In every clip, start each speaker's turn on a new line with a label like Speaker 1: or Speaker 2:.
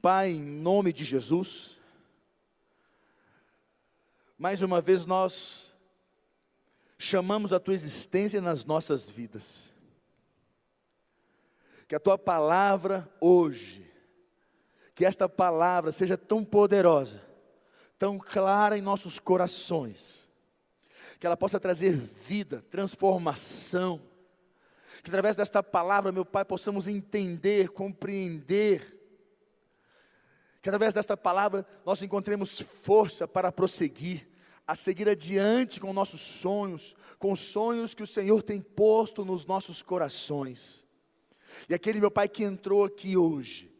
Speaker 1: Pai, em nome de Jesus, mais uma vez nós chamamos a tua existência nas nossas vidas. Que a tua palavra hoje, que esta palavra seja tão poderosa, tão clara em nossos corações, que ela possa trazer vida, transformação, que através desta palavra, meu Pai, possamos entender, compreender, que através desta palavra nós encontremos força para prosseguir, a seguir adiante com nossos sonhos, com os sonhos que o Senhor tem posto nos nossos corações. E aquele meu Pai que entrou aqui hoje,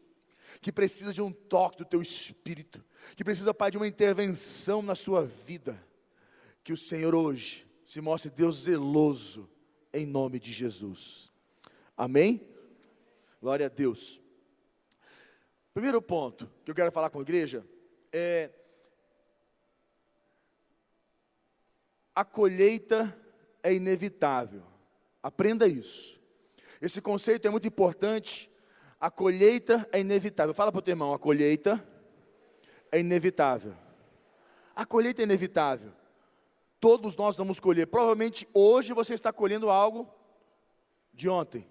Speaker 1: que precisa de um toque do teu espírito, que precisa, Pai, de uma intervenção na sua vida, que o Senhor hoje se mostre Deus zeloso, em nome de Jesus. Amém? Glória a Deus. Primeiro ponto que eu quero falar com a igreja é a colheita é inevitável. Aprenda isso. Esse conceito é muito importante. A colheita é inevitável. Fala para o teu irmão, a colheita é inevitável. A colheita é inevitável. Todos nós vamos colher. Provavelmente hoje você está colhendo algo de ontem.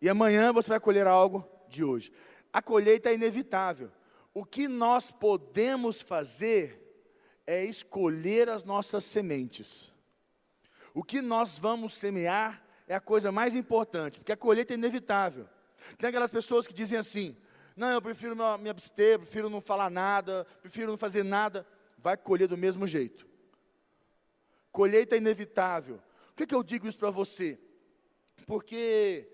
Speaker 1: E amanhã você vai colher algo de hoje. A colheita é inevitável. O que nós podemos fazer é escolher as nossas sementes. O que nós vamos semear é a coisa mais importante, porque a colheita é inevitável. Tem aquelas pessoas que dizem assim: não, eu prefiro me abster, prefiro não falar nada, prefiro não fazer nada. Vai colher do mesmo jeito colheita é inevitável. Por que, que eu digo isso para você? Porque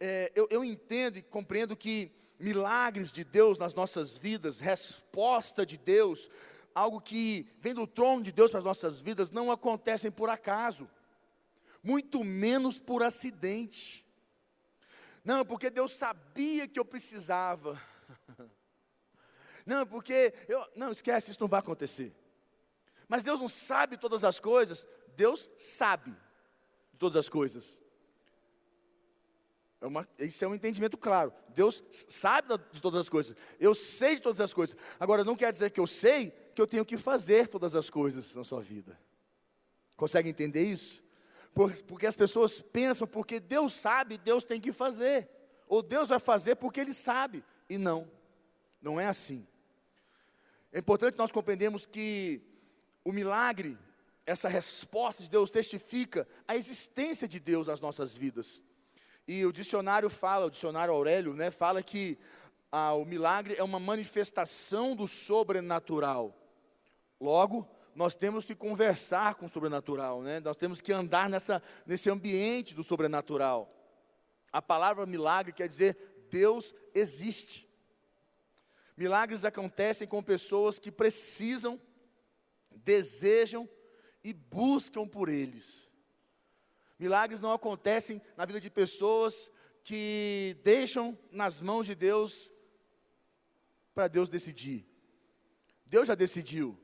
Speaker 1: é, eu, eu entendo e compreendo que milagres de Deus nas nossas vidas, resposta de Deus, algo que vem do trono de Deus para as nossas vidas, não acontecem por acaso, muito menos por acidente. Não, porque Deus sabia que eu precisava. Não, porque eu, não esquece, isso não vai acontecer. Mas Deus não sabe todas as coisas, Deus sabe todas as coisas. É uma, isso é um entendimento claro. Deus sabe de todas as coisas. Eu sei de todas as coisas. Agora, não quer dizer que eu sei que eu tenho que fazer todas as coisas na sua vida. Consegue entender isso? porque as pessoas pensam, porque Deus sabe, Deus tem que fazer. Ou Deus vai fazer porque Ele sabe. E não, não é assim. É importante nós compreendermos que o milagre, essa resposta de Deus testifica a existência de Deus nas nossas vidas. E o dicionário fala, o dicionário Aurélio, né, fala que ah, o milagre é uma manifestação do sobrenatural. Logo, nós temos que conversar com o sobrenatural, né? nós temos que andar nessa, nesse ambiente do sobrenatural. A palavra milagre quer dizer Deus existe. Milagres acontecem com pessoas que precisam desejam e buscam por eles. Milagres não acontecem na vida de pessoas que deixam nas mãos de Deus para Deus decidir. Deus já decidiu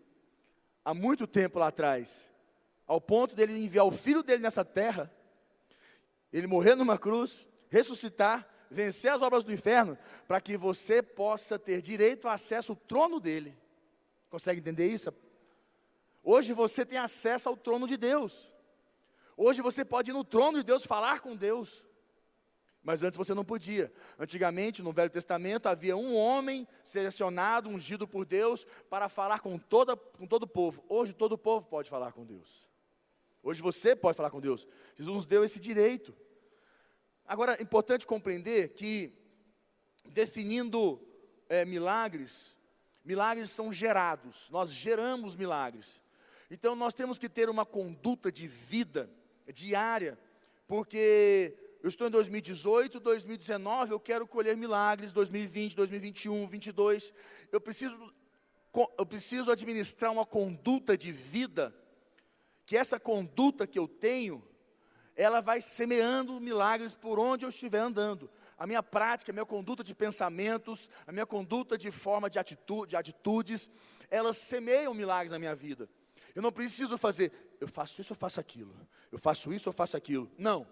Speaker 1: há muito tempo lá atrás, ao ponto dele enviar o filho dele nessa terra, ele morrer numa cruz, ressuscitar, vencer as obras do inferno, para que você possa ter direito ao acesso ao trono dele. Consegue entender isso? Hoje você tem acesso ao trono de Deus. Hoje você pode ir no trono de Deus falar com Deus. Mas antes você não podia. Antigamente, no Velho Testamento, havia um homem selecionado, ungido por Deus, para falar com, toda, com todo o povo. Hoje todo o povo pode falar com Deus. Hoje você pode falar com Deus. Jesus nos deu esse direito. Agora, é importante compreender que, definindo é, milagres, milagres são gerados. Nós geramos milagres. Então nós temos que ter uma conduta de vida diária, porque eu estou em 2018, 2019, eu quero colher milagres, 2020, 2021, 2022. Eu preciso eu preciso administrar uma conduta de vida que essa conduta que eu tenho, ela vai semeando milagres por onde eu estiver andando. A minha prática, a minha conduta de pensamentos, a minha conduta de forma de, atitude, de atitudes, elas semeiam milagres na minha vida. Eu não preciso fazer, eu faço isso, eu faço aquilo. Eu faço isso, eu faço aquilo. Não.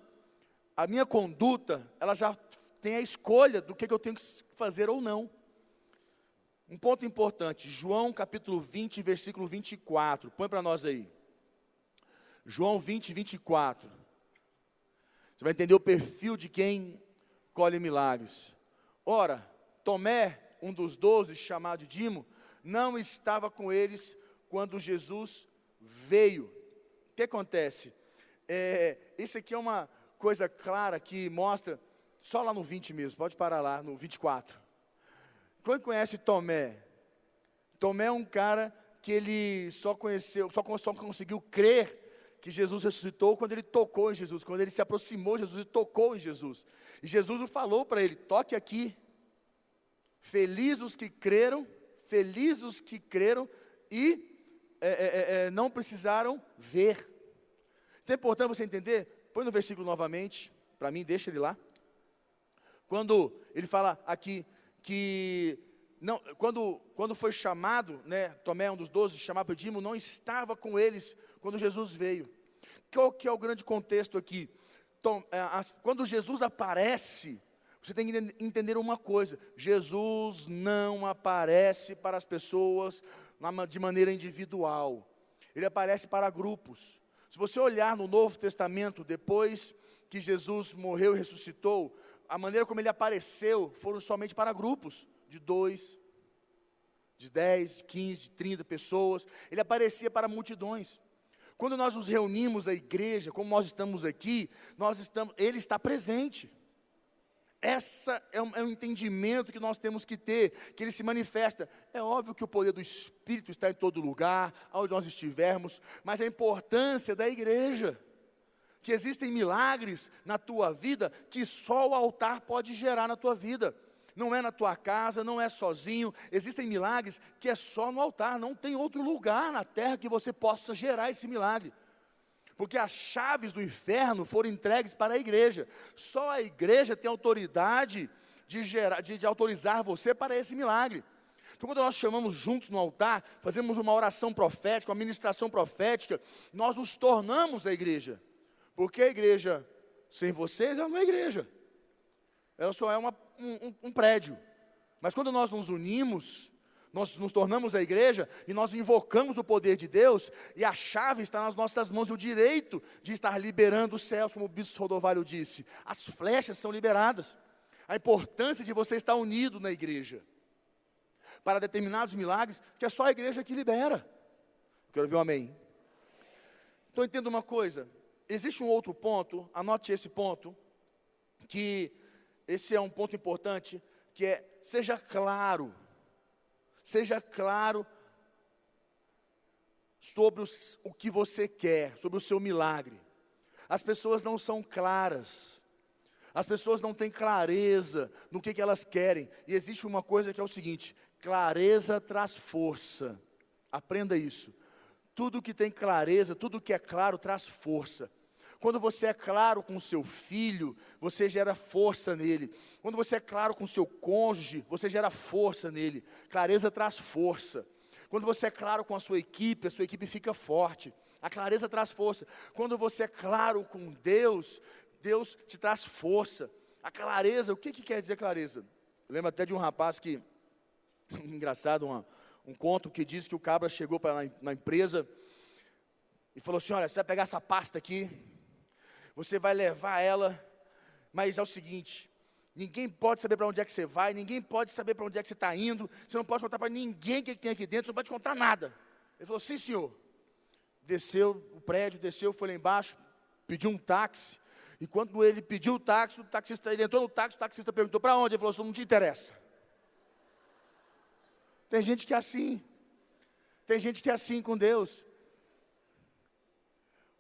Speaker 1: A minha conduta, ela já tem a escolha do que, que eu tenho que fazer ou não. Um ponto importante, João capítulo 20, versículo 24. Põe para nós aí. João 20, 24. Você vai entender o perfil de quem colhe milagres. Ora, Tomé, um dos doze, chamado Dimo, não estava com eles quando Jesus veio. O que acontece? É, isso aqui é uma coisa clara que mostra, só lá no 20 mesmo, pode parar lá, no 24. Quem conhece Tomé? Tomé é um cara que ele só conheceu, só, só conseguiu crer que Jesus ressuscitou quando ele tocou em Jesus, quando ele se aproximou de Jesus e tocou em Jesus. E Jesus falou para ele: toque aqui. Felizes os que creram, felizes os que creram e é, é, é, é, não precisaram ver. Então é importante você entender, põe no versículo novamente, para mim, deixa ele lá. Quando ele fala aqui que não, quando, quando foi chamado, né, Tomé, um dos doze, chamado por Dimo, não estava com eles quando Jesus veio. Qual que é o grande contexto aqui? Tom, é, as, quando Jesus aparece, você tem que entender uma coisa: Jesus não aparece para as pessoas de maneira individual, ele aparece para grupos. Se você olhar no Novo Testamento, depois que Jesus morreu e ressuscitou, a maneira como ele apareceu foram somente para grupos de dois, de dez, de quinze, de trinta pessoas. Ele aparecia para multidões. Quando nós nos reunimos a igreja, como nós estamos aqui, nós estamos, ele está presente. Essa é um, é um, entendimento que nós temos que ter, que ele se manifesta. É óbvio que o poder do Espírito está em todo lugar, onde nós estivermos, mas a importância da igreja que existem milagres na tua vida que só o altar pode gerar na tua vida. Não é na tua casa, não é sozinho. Existem milagres que é só no altar, não tem outro lugar na terra que você possa gerar esse milagre. Porque as chaves do inferno foram entregues para a igreja. Só a igreja tem autoridade de, gerar, de, de autorizar você para esse milagre. Então, quando nós chamamos juntos no altar, fazemos uma oração profética, uma ministração profética, nós nos tornamos a igreja. Porque a igreja sem vocês, ela não é igreja. Ela só é uma, um, um prédio. Mas quando nós nos unimos, nós nos tornamos a igreja e nós invocamos o poder de Deus, e a chave está nas nossas mãos, o direito de estar liberando os céus, como o bispo Rodovalho disse. As flechas são liberadas. A importância de você estar unido na igreja. Para determinados milagres, que é só a igreja que libera. Quero ver um amém. Então entenda uma coisa, existe um outro ponto, anote esse ponto, que esse é um ponto importante, que é, seja claro, seja claro sobre os, o que você quer, sobre o seu milagre. As pessoas não são claras, as pessoas não têm clareza no que, que elas querem, e existe uma coisa que é o seguinte: clareza traz força, aprenda isso. Tudo que tem clareza, tudo que é claro traz força. Quando você é claro com seu filho, você gera força nele. Quando você é claro com seu cônjuge, você gera força nele. Clareza traz força. Quando você é claro com a sua equipe, a sua equipe fica forte. A clareza traz força. Quando você é claro com Deus, Deus te traz força. A clareza, o que, que quer dizer clareza? Eu lembro até de um rapaz que, engraçado, uma, um conto que diz que o cabra chegou para na empresa e falou assim: Olha, você vai pegar essa pasta aqui, você vai levar ela, mas é o seguinte: ninguém pode saber para onde é que você vai, ninguém pode saber para onde é que você está indo, você não pode contar para ninguém o que tem aqui dentro, você não pode contar nada. Ele falou: sim, senhor. Desceu o prédio, desceu, foi lá embaixo, pediu um táxi. E quando ele pediu o táxi, o taxista, ele entrou no táxi, o taxista perguntou para onde? Ele falou: isso não te interessa. Tem gente que é assim. Tem gente que é assim com Deus.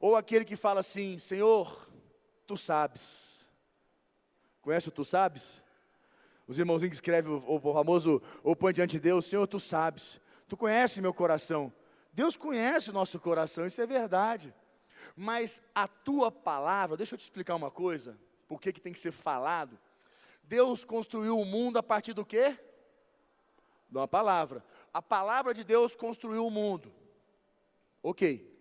Speaker 1: Ou aquele que fala assim: Senhor, tu sabes. Conhece o tu sabes? Os irmãozinhos que escrevem o, o famoso ou põe diante de Deus: Senhor, tu sabes. Tu conhece meu coração. Deus conhece o nosso coração, isso é verdade. Mas a tua palavra, deixa eu te explicar uma coisa, por que, que tem que ser falado. Deus construiu o mundo a partir do quê? De uma palavra. A palavra de Deus construiu o mundo. Ok.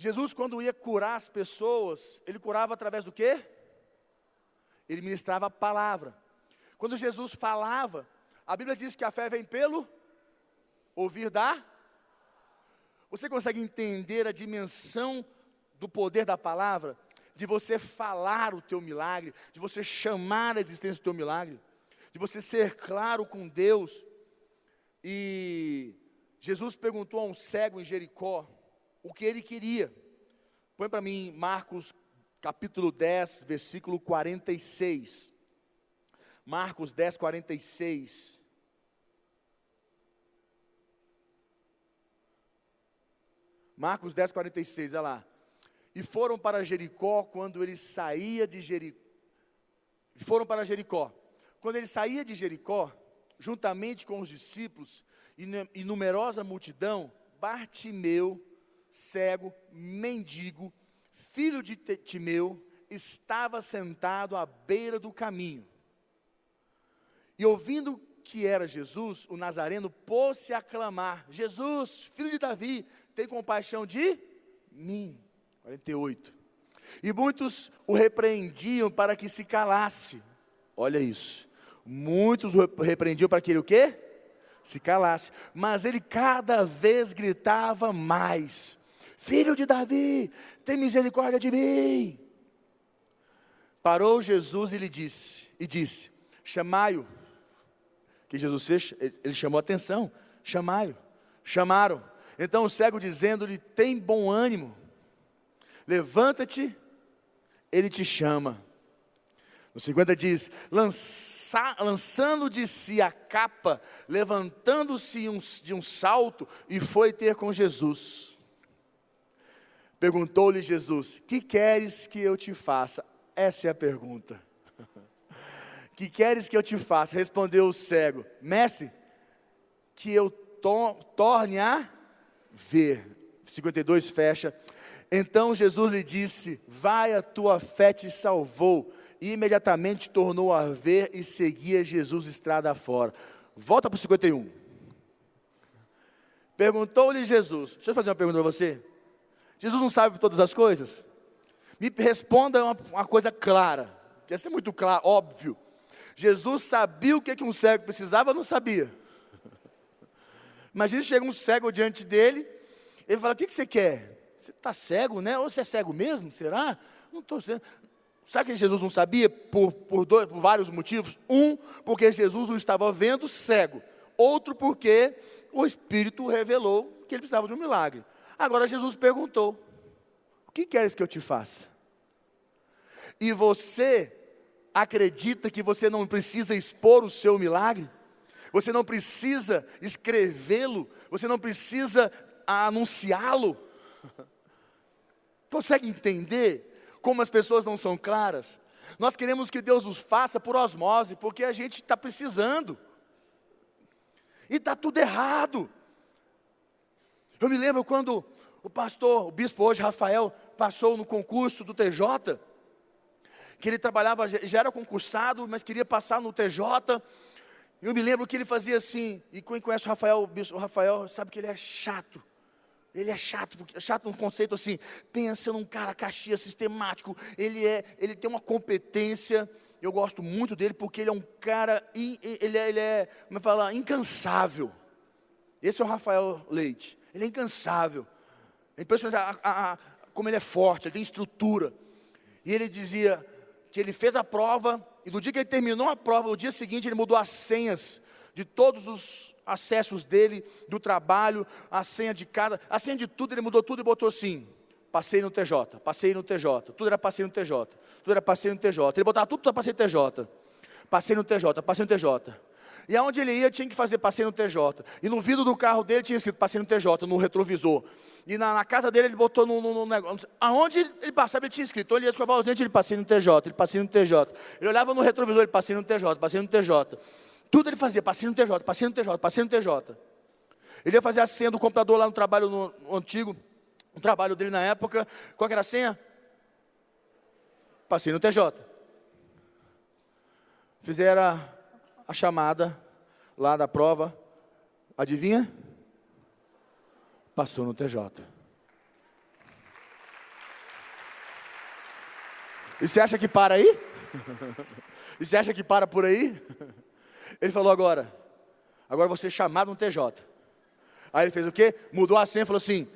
Speaker 1: Jesus, quando ia curar as pessoas, ele curava através do quê? Ele ministrava a palavra. Quando Jesus falava, A Bíblia diz que a fé vem pelo ouvir da. Você consegue entender a dimensão do poder da palavra? De você falar o teu milagre, de você chamar a existência do teu milagre, de você ser claro com Deus. E Jesus perguntou a um cego em Jericó o que ele queria. Põe para mim Marcos capítulo 10, versículo 46. Marcos 10, 46. Marcos 10, 46, olha lá. E foram para Jericó quando ele saía de Jericó. Foram para Jericó. Quando ele saía de Jericó, juntamente com os discípulos e numerosa multidão, Bartimeu, cego, mendigo, filho de Timeu, estava sentado à beira do caminho. E ouvindo que era Jesus, o Nazareno pôs-se a clamar: Jesus, filho de Davi, tem compaixão de mim. 48. E muitos o repreendiam para que se calasse. Olha isso. Muitos o repreendiam para que ele o quê? Se calasse. Mas ele cada vez gritava mais: Filho de Davi, tem misericórdia de mim. Parou Jesus e lhe disse, e disse: Chamai-o. Que Jesus fez, ele chamou a atenção. Chamai-o. Chamaram. Então o cego dizendo-lhe: Tem bom ânimo. Levanta-te, ele te chama. No 50 diz: Lança, lançando de si a capa, levantando-se de um salto e foi ter com Jesus. Perguntou-lhe Jesus: Que queres que eu te faça? Essa é a pergunta. que queres que eu te faça? Respondeu o cego: Mestre, que eu to torne a ver. 52 fecha. Então Jesus lhe disse: Vai, a tua fé te salvou. E imediatamente tornou a ver e seguia Jesus estrada fora. Volta para o 51. Perguntou-lhe Jesus: Deixa eu fazer uma pergunta para você. Jesus não sabe todas as coisas? Me responda uma, uma coisa clara. Deve ser muito claro, óbvio. Jesus sabia o que, que um cego precisava ou não sabia? Imagina chega um cego diante dele, ele fala: O que, que você quer? Você está cego, né? Ou você é cego mesmo? Será? Não estou sendo. Sabe que Jesus não sabia? Por, por, dois, por vários motivos. Um, porque Jesus o estava vendo cego. Outro, porque o Espírito revelou que ele precisava de um milagre. Agora Jesus perguntou: O que queres que eu te faça? E você acredita que você não precisa expor o seu milagre? Você não precisa escrevê-lo? Você não precisa anunciá-lo? Consegue entender como as pessoas não são claras? Nós queremos que Deus nos faça por osmose, porque a gente está precisando. E está tudo errado. Eu me lembro quando o pastor, o bispo hoje, Rafael, passou no concurso do TJ, que ele trabalhava, já era concursado, mas queria passar no TJ. Eu me lembro que ele fazia assim, e quem conhece o Rafael, o, bispo, o Rafael sabe que ele é chato. Ele é chato, porque chato no conceito assim, pensa num cara caxias sistemático, ele é, ele tem uma competência, eu gosto muito dele porque ele é um cara, ele é, ele é como é falar, incansável. Esse é o Rafael Leite. Ele é incansável. É impressionante a, a, a, como ele é forte, ele tem estrutura. E ele dizia que ele fez a prova, e do dia que ele terminou a prova, o dia seguinte ele mudou as senhas de todos os acessos dele, do trabalho, a senha de cada, a senha de tudo, ele mudou tudo e botou assim: passei no TJ, passei no TJ, tudo era passei no TJ, tudo era passei no TJ. Ele botava tudo para passei no TJ, passei no TJ, passei no TJ. E aonde ele ia tinha que fazer passeio no TJ. E no vidro do carro dele tinha escrito passeio no TJ, no retrovisor. E na, na casa dele ele botou no, no, no, negócio. Aonde ele passava ele tinha escrito. Então ele ia escovar os dentes, ele passeio no TJ, ele passeio no TJ. Ele olhava no retrovisor, ele passeio no TJ, passeio no TJ. Tudo ele fazia, passeio no TJ, passeio no TJ, passeio no TJ. Ele ia fazer a senha do computador lá no trabalho no, no antigo, o trabalho dele na época. Qual era a senha? Passei no TJ. Fizeram a chamada lá da prova, adivinha? Passou no TJ. E você acha que para aí? E você acha que para por aí? Ele falou agora: Agora você é chamado no TJ. Aí ele fez o quê? Mudou a senha e falou assim: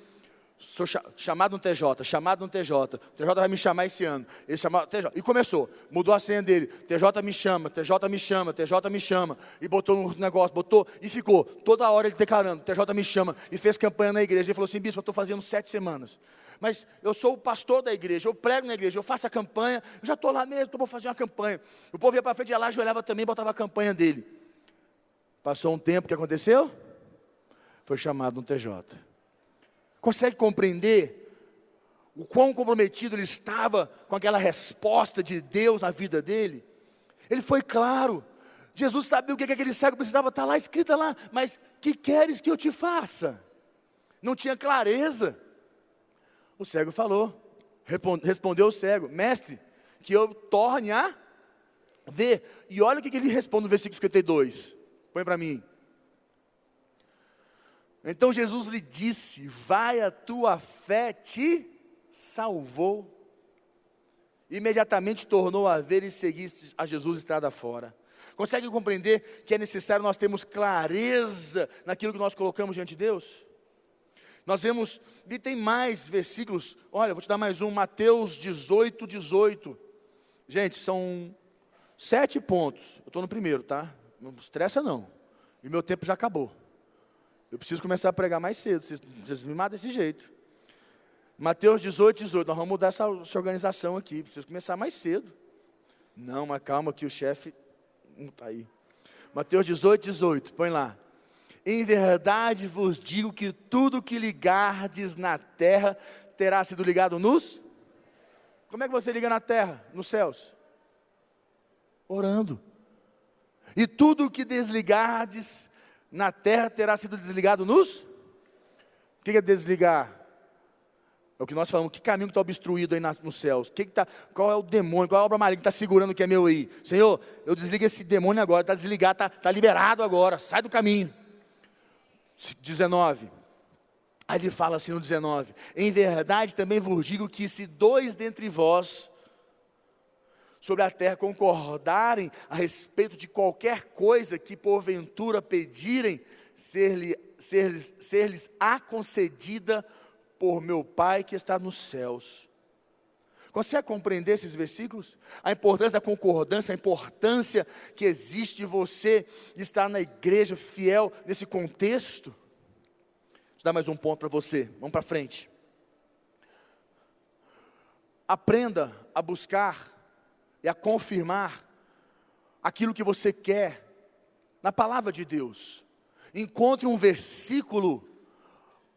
Speaker 1: Sou chamado no TJ, chamado no TJ. O TJ vai me chamar esse ano. Ele chamou TJ. E começou. Mudou a senha dele. TJ me chama, TJ me chama, TJ me chama. E botou no negócio, botou e ficou. Toda hora ele declarando, TJ me chama. E fez campanha na igreja. Ele falou assim: Bispo, eu estou fazendo sete semanas. Mas eu sou o pastor da igreja, eu prego na igreja, eu faço a campanha, eu já estou lá mesmo, então vou fazer uma campanha. O povo ia para frente, ia lá, ajoelhava também, botava a campanha dele. Passou um tempo, o que aconteceu? Foi chamado no TJ. Consegue compreender o quão comprometido ele estava com aquela resposta de Deus na vida dele? Ele foi claro. Jesus sabia o que aquele cego precisava, está lá escrita lá, mas que queres que eu te faça? Não tinha clareza. O cego falou, respondeu o cego, mestre, que eu torne a ver. E olha o que ele responde no versículo 52. Põe para mim. Então Jesus lhe disse: Vai, a tua fé te salvou. Imediatamente tornou a ver e seguir a Jesus estrada fora. Consegue compreender que é necessário nós termos clareza naquilo que nós colocamos diante de Deus? Nós vemos, e tem mais versículos, olha, vou te dar mais um, Mateus 18, 18. Gente, são sete pontos. Eu estou no primeiro, tá? Não estressa não. E meu tempo já acabou. Eu preciso começar a pregar mais cedo, vocês, vocês me matam desse jeito. Mateus 18, 18, nós vamos mudar essa, essa organização aqui, preciso começar mais cedo. Não, mas calma que o chefe não está aí. Mateus 18, 18, põe lá. Em verdade vos digo que tudo que ligardes na terra terá sido ligado nos. Como é que você liga na terra, nos céus? Orando. E tudo que desligardes na terra terá sido desligado nos? O que é desligar? É o que nós falamos, que caminho está obstruído aí nos céus? Que que tá, qual é o demônio, qual é a obra maligna que está segurando que é meu aí? Senhor, eu desligo esse demônio agora, está desligado, está tá liberado agora, sai do caminho. 19. Aí ele fala assim no 19: Em verdade também vos digo que se dois dentre vós sobre a terra concordarem a respeito de qualquer coisa que porventura pedirem, ser-lhes ser, ser a concedida por meu Pai que está nos céus. Consegue compreender esses versículos? A importância da concordância, a importância que existe de você estar na igreja fiel nesse contexto? Vou dar mais um ponto para você, vamos para frente. Aprenda a buscar e a confirmar aquilo que você quer na palavra de Deus. Encontre um versículo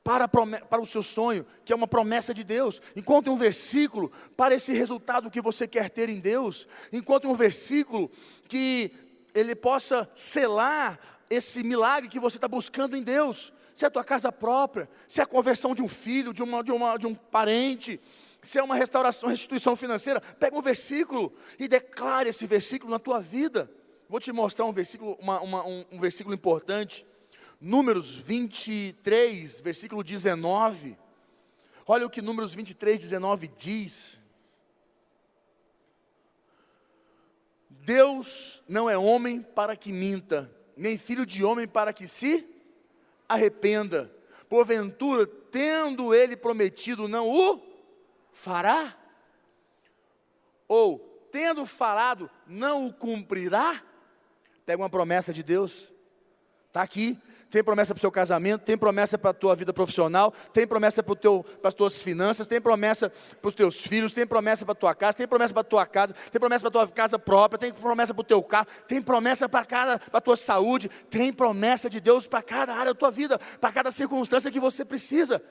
Speaker 1: para, para o seu sonho, que é uma promessa de Deus. Encontre um versículo para esse resultado que você quer ter em Deus. Encontre um versículo que ele possa selar esse milagre que você está buscando em Deus. Se é a tua casa própria, se é a conversão de um filho, de, uma, de, uma, de um parente, se é uma restauração, restituição financeira, pega um versículo e declare esse versículo na tua vida. Vou te mostrar um versículo, uma, uma, um, um versículo importante. Números 23, versículo 19. Olha o que Números 23, 19 diz. Deus não é homem para que minta, nem filho de homem para que se arrependa. Porventura, tendo ele prometido, não o fará? Ou, tendo falado, não o cumprirá? Pega uma promessa de Deus, está aqui. Tem promessa para o seu casamento, tem promessa para a tua vida profissional, tem promessa para, para as tuas finanças, tem promessa para os teus filhos, tem promessa para a tua casa, tem promessa para a tua casa, tem promessa para a tua casa própria, tem promessa para o teu carro, tem promessa para a tua saúde, tem promessa de Deus para cada área da tua vida, para cada circunstância que você precisa.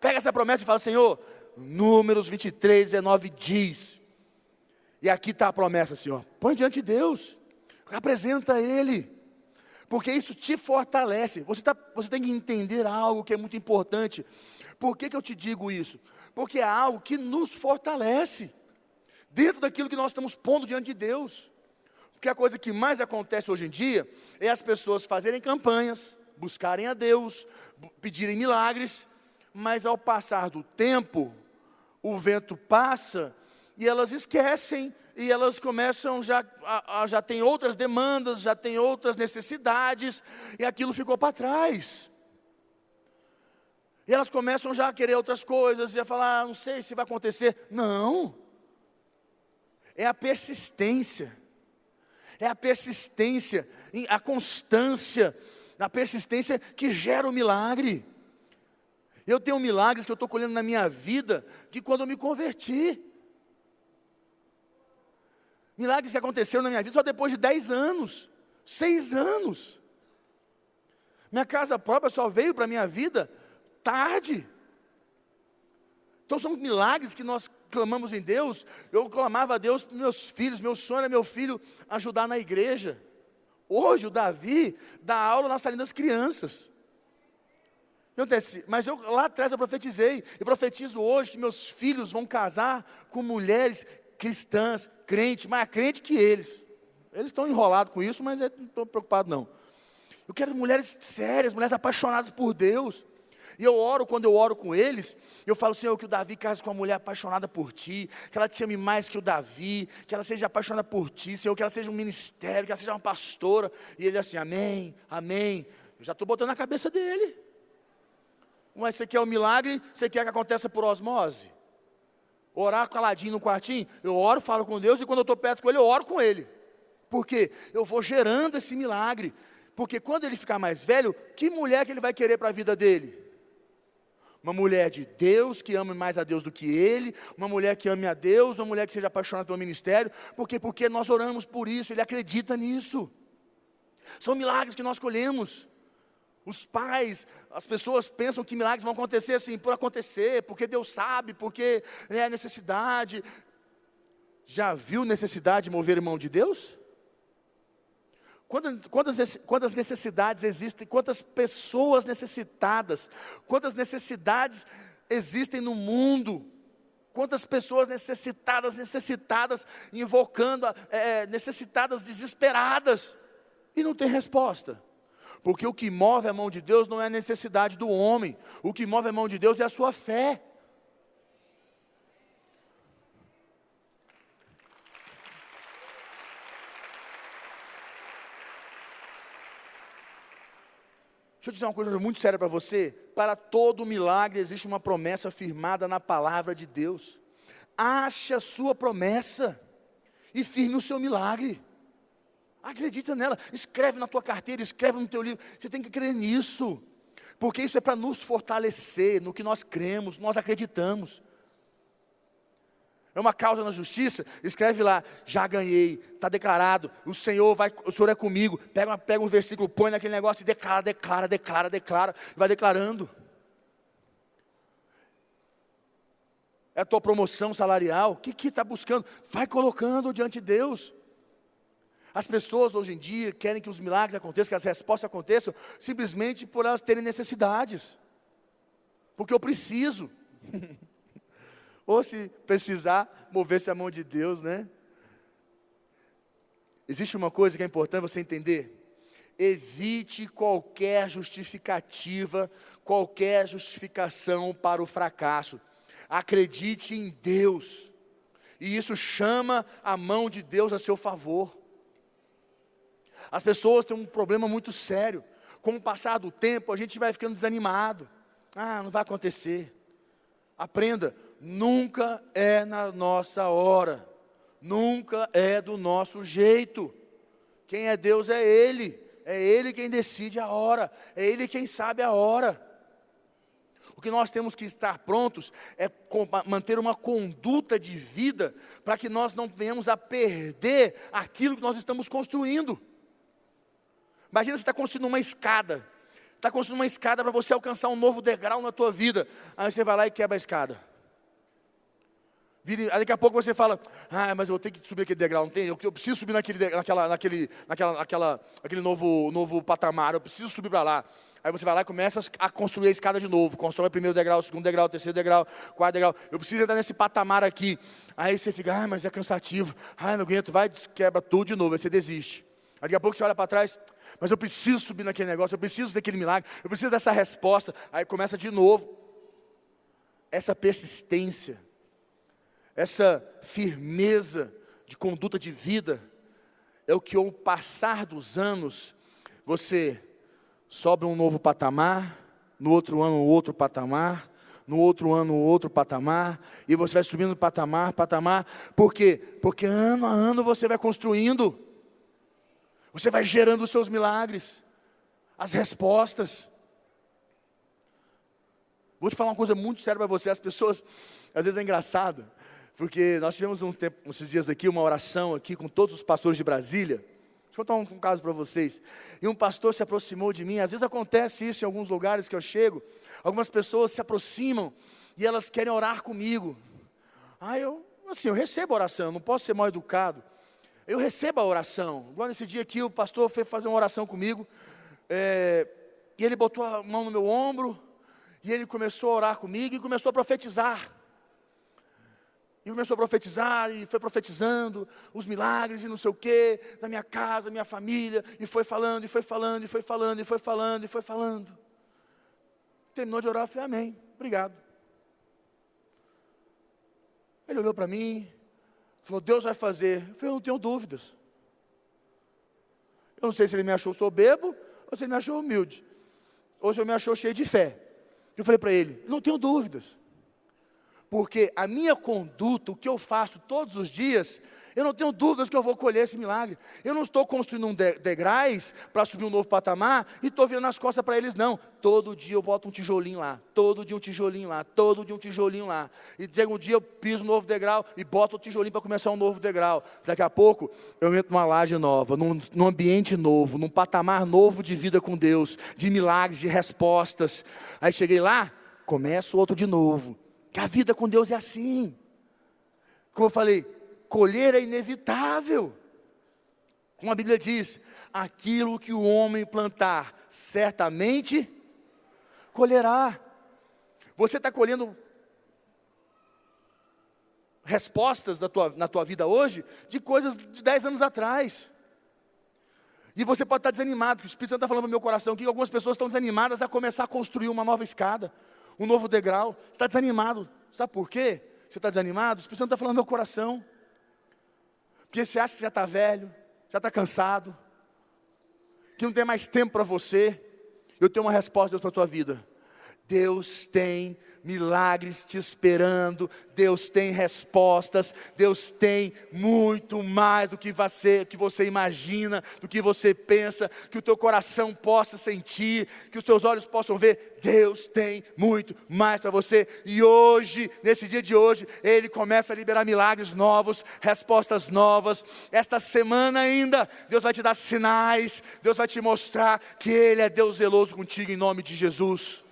Speaker 1: Pega essa promessa e fala, Senhor, Números 23, 19 diz. E aqui está a promessa, Senhor. Põe diante de Deus. Apresenta Ele. Porque isso te fortalece. Você, tá, você tem que entender algo que é muito importante. Por que, que eu te digo isso? Porque é algo que nos fortalece. Dentro daquilo que nós estamos pondo diante de Deus. Porque a coisa que mais acontece hoje em dia é as pessoas fazerem campanhas, buscarem a Deus, pedirem milagres, mas ao passar do tempo, o vento passa e elas esquecem e elas começam já a, a, já tem outras demandas, já tem outras necessidades, e aquilo ficou para trás. E elas começam já a querer outras coisas, e a falar, ah, não sei se vai acontecer. Não. É a persistência. É a persistência, a constância, a persistência que gera o milagre. Eu tenho milagres que eu estou colhendo na minha vida, que quando eu me converti. Milagres que aconteceram na minha vida só depois de 10 anos, 6 anos. Minha casa própria só veio para a minha vida tarde. Então são milagres que nós clamamos em Deus. Eu clamava a Deus para meus filhos, meu sonho era meu filho ajudar na igreja. Hoje o Davi dá aula na salinha das crianças. Acontece, mas eu lá atrás eu profetizei, e profetizo hoje que meus filhos vão casar com mulheres cristãs, crentes, mais crente que eles. Eles estão enrolados com isso, mas eu não estou preocupado não. Eu quero mulheres sérias, mulheres apaixonadas por Deus. E eu oro, quando eu oro com eles, eu falo, Senhor, que o Davi case com uma mulher apaixonada por Ti, que ela te ame mais que o Davi, que ela seja apaixonada por Ti, Senhor, que ela seja um ministério, que ela seja uma pastora. E ele assim, amém, amém. Eu já estou botando na cabeça dele. Mas você quer um milagre, você quer que aconteça por osmose? Orar caladinho no quartinho, eu oro, falo com Deus, e quando eu estou perto com Ele, eu oro com Ele. Porque eu vou gerando esse milagre. Porque quando ele ficar mais velho, que mulher que ele vai querer para a vida dele? Uma mulher de Deus, que ame mais a Deus do que ele, uma mulher que ame a Deus, uma mulher que seja apaixonada pelo ministério, porque porque nós oramos por isso, ele acredita nisso. São milagres que nós colhemos. Os pais, as pessoas pensam que milagres vão acontecer assim, por acontecer, porque Deus sabe, porque é necessidade. Já viu necessidade de mover mão de Deus? Quantas, quantas, necessidades existem, quantas pessoas necessitadas, quantas necessidades existem no mundo, quantas pessoas necessitadas, necessitadas, invocando, é, necessitadas, desesperadas, e não tem resposta. Porque o que move a mão de Deus não é a necessidade do homem, o que move a mão de Deus é a sua fé. Deixa eu dizer uma coisa muito séria para você. Para todo milagre existe uma promessa firmada na palavra de Deus. Ache a sua promessa e firme o seu milagre. Acredita nela, escreve na tua carteira, escreve no teu livro. Você tem que crer nisso, porque isso é para nos fortalecer no que nós cremos, nós acreditamos. É uma causa na justiça, escreve lá, já ganhei, está declarado, o Senhor vai, o Senhor é comigo. Pega, uma, pega um versículo, põe naquele negócio e declara, declara, declara, declara, vai declarando. É a tua promoção salarial, o que está buscando? Vai colocando diante de Deus. As pessoas hoje em dia querem que os milagres aconteçam, que as respostas aconteçam, simplesmente por elas terem necessidades. Porque eu preciso. Ou se precisar, mover-se a mão de Deus, né? Existe uma coisa que é importante você entender. Evite qualquer justificativa, qualquer justificação para o fracasso. Acredite em Deus. E isso chama a mão de Deus a seu favor. As pessoas têm um problema muito sério. Com o passar do tempo, a gente vai ficando desanimado. Ah, não vai acontecer. Aprenda, nunca é na nossa hora, nunca é do nosso jeito. Quem é Deus é Ele, é Ele quem decide a hora, é Ele quem sabe a hora. O que nós temos que estar prontos é manter uma conduta de vida para que nós não venhamos a perder aquilo que nós estamos construindo. Imagina você está construindo uma escada, está construindo uma escada para você alcançar um novo degrau na tua vida. Aí você vai lá e quebra a escada. Daqui a pouco você fala, ah, mas eu ter que subir aquele degrau, não tem? Eu, eu preciso subir naquele, naquela, naquele, naquela, naquela, aquele novo, novo patamar, eu preciso subir para lá. Aí você vai lá e começa a construir a escada de novo. Constrói o primeiro degrau, o segundo degrau, o terceiro degrau, o quarto degrau. Eu preciso entrar nesse patamar aqui. Aí você fica, ah, mas é cansativo. Ah, não aguento, vai, quebra tudo de novo, aí você desiste. Daqui a pouco você olha para trás, mas eu preciso subir naquele negócio, eu preciso daquele milagre, eu preciso dessa resposta. Aí começa de novo. Essa persistência, essa firmeza de conduta de vida, é o que ao passar dos anos, você sobe um novo patamar, no outro ano outro patamar, no outro ano outro patamar, e você vai subindo patamar, patamar, por quê? Porque ano a ano você vai construindo, você vai gerando os seus milagres, as respostas. Vou te falar uma coisa muito séria para você, as pessoas, às vezes é engraçado, porque nós tivemos um tempo, esses dias aqui, uma oração aqui com todos os pastores de Brasília. Deixa eu contar um, um caso para vocês. E um pastor se aproximou de mim. Às vezes acontece isso em alguns lugares que eu chego. Algumas pessoas se aproximam e elas querem orar comigo. Ah, eu, assim, eu recebo oração, eu não posso ser mal educado. Eu recebo a oração. Igual nesse dia aqui, o pastor fez fazer uma oração comigo. É, e ele botou a mão no meu ombro. E ele começou a orar comigo e começou a profetizar. E começou a profetizar, e foi profetizando os milagres e não sei o quê, da minha casa, minha família, e foi falando, e foi falando, e foi falando, e foi falando, e foi falando. Terminou de orar, eu falei, amém, obrigado. Ele olhou para mim, falou, Deus vai fazer. Eu falei, eu não tenho dúvidas. Eu não sei se ele me achou soberbo, ou se ele me achou humilde, ou se ele me achou cheio de fé. Eu falei para ele, não tenho dúvidas porque a minha conduta, o que eu faço todos os dias, eu não tenho dúvidas que eu vou colher esse milagre. Eu não estou construindo um degraus para subir um novo patamar e estou virando as costas para eles, não. Todo dia eu boto um tijolinho lá, todo dia um tijolinho lá, todo dia um tijolinho lá. E chega um dia eu piso um novo degrau e boto o tijolinho para começar um novo degrau. Daqui a pouco eu entro numa laje nova, num, num ambiente novo, num patamar novo de vida com Deus, de milagres, de respostas. Aí cheguei lá, começo outro de novo que a vida com Deus é assim. Como eu falei, colher é inevitável. Como a Bíblia diz, aquilo que o homem plantar, certamente colherá. Você está colhendo respostas tua, na tua vida hoje de coisas de 10 anos atrás. E você pode estar desanimado, porque o Espírito Santo está falando no meu coração que algumas pessoas estão desanimadas a começar a construir uma nova escada um novo degrau. Você está desanimado. Sabe por quê? Você está desanimado? O Espírito Santo está falando no meu coração. Porque você acha que já está velho, já está cansado, que não tem mais tempo para você. Eu tenho uma resposta, para a tua vida. Deus tem milagres te esperando, Deus tem respostas, Deus tem muito mais do que você, que você imagina, do que você pensa, que o teu coração possa sentir, que os teus olhos possam ver. Deus tem muito mais para você. E hoje, nesse dia de hoje, Ele começa a liberar milagres novos, respostas novas. Esta semana ainda, Deus vai te dar sinais, Deus vai te mostrar que Ele é Deus zeloso contigo em nome de Jesus.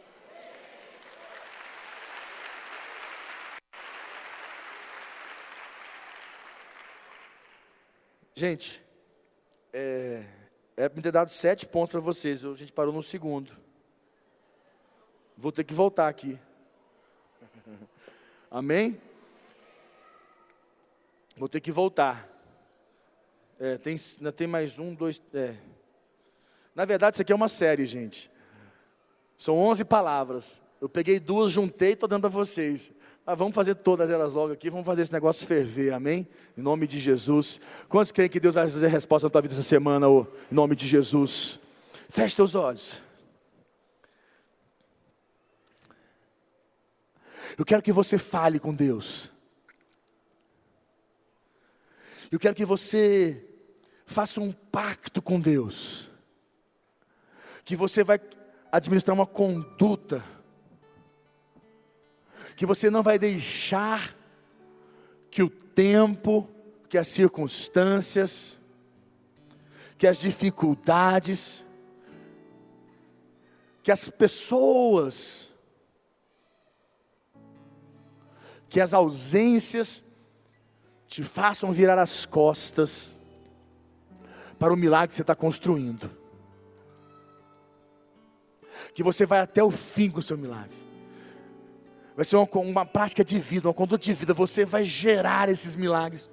Speaker 1: Gente, é, é me ter dado sete pontos para vocês, a gente parou no segundo. Vou ter que voltar aqui. Amém? Vou ter que voltar. É, tem, ainda tem mais um, dois. É. Na verdade, isso aqui é uma série, gente. São onze palavras. Eu peguei duas, juntei e estou dando para vocês. Ah, vamos fazer todas elas logo aqui, vamos fazer esse negócio ferver, amém? Em nome de Jesus. Quantos creem que Deus vai fazer a resposta na tua vida essa semana, oh, em nome de Jesus? Feche teus olhos. Eu quero que você fale com Deus. Eu quero que você faça um pacto com Deus. Que você vai administrar uma conduta que você não vai deixar que o tempo, que as circunstâncias, que as dificuldades, que as pessoas, que as ausências te façam virar as costas para o milagre que você está construindo. Que você vai até o fim com o seu milagre. Vai ser uma, uma prática de vida, uma conduta de vida. Você vai gerar esses milagres.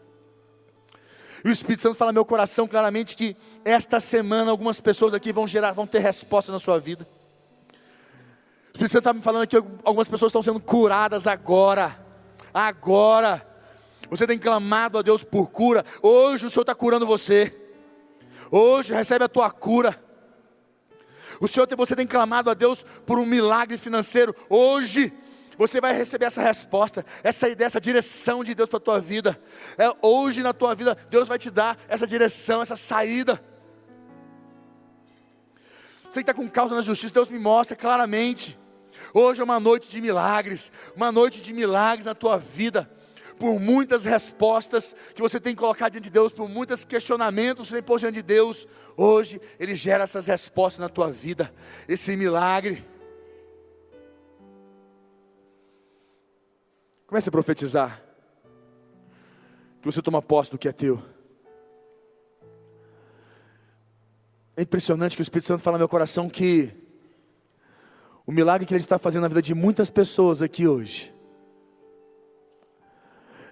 Speaker 1: E o Espírito Santo fala no meu coração claramente que esta semana algumas pessoas aqui vão gerar, vão ter resposta na sua vida. O Espírito Santo está me falando que algumas pessoas estão sendo curadas agora. Agora. Você tem clamado a Deus por cura. Hoje o Senhor está curando você. Hoje recebe a tua cura. O Senhor, você tem clamado a Deus por um milagre financeiro. Hoje você vai receber essa resposta, essa ideia, essa direção de Deus para a tua vida. É, hoje na tua vida, Deus vai te dar essa direção, essa saída. Você que está com causa na justiça, Deus me mostra claramente. Hoje é uma noite de milagres, uma noite de milagres na tua vida por muitas respostas que você tem que colocar diante de Deus, por muitos questionamentos que você tem que pôr diante de Deus. Hoje Ele gera essas respostas na tua vida, esse milagre. Comece a profetizar. Que você toma posse do que é teu. É impressionante que o Espírito Santo fala no meu coração que o milagre que Ele está fazendo na vida de muitas pessoas aqui hoje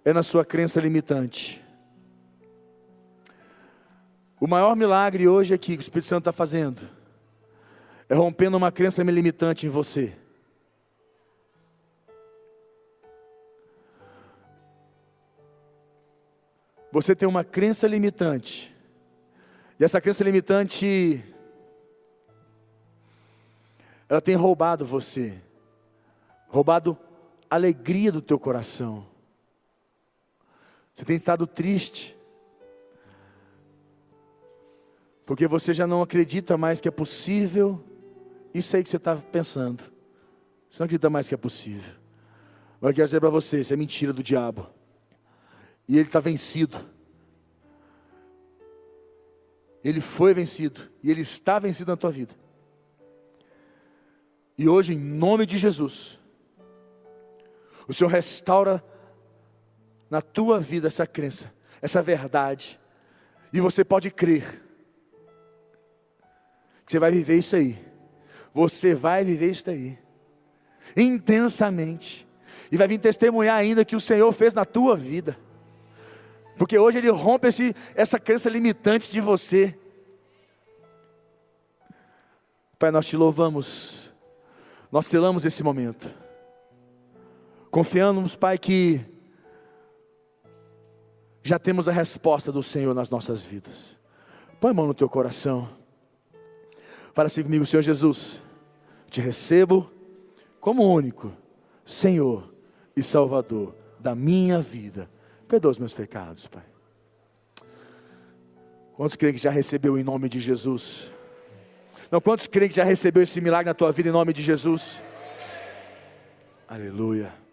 Speaker 1: é na sua crença limitante. O maior milagre hoje aqui que o Espírito Santo está fazendo é rompendo uma crença limitante em você. Você tem uma crença limitante, e essa crença limitante, ela tem roubado você, roubado a alegria do teu coração. Você tem estado triste. Porque você já não acredita mais que é possível isso aí que você está pensando. Você não acredita mais que é possível. Mas eu quero dizer para você, isso é mentira do diabo. E ele está vencido. Ele foi vencido. E ele está vencido na tua vida. E hoje, em nome de Jesus, o Senhor restaura na tua vida essa crença, essa verdade. E você pode crer você vai viver isso aí. Você vai viver isso aí. Intensamente. E vai vir testemunhar ainda que o Senhor fez na tua vida. Porque hoje Ele rompe esse, essa crença limitante de você. Pai, nós te louvamos. Nós selamos esse momento. Confiamos, Pai, que já temos a resposta do Senhor nas nossas vidas. Põe a mão no teu coração. Fala assim comigo, Senhor Jesus. Te recebo como único Senhor e Salvador da minha vida. Perdoa os meus pecados, Pai. Quantos creem que já recebeu em nome de Jesus? Não, quantos creem que já recebeu esse milagre na tua vida em nome de Jesus? Aleluia.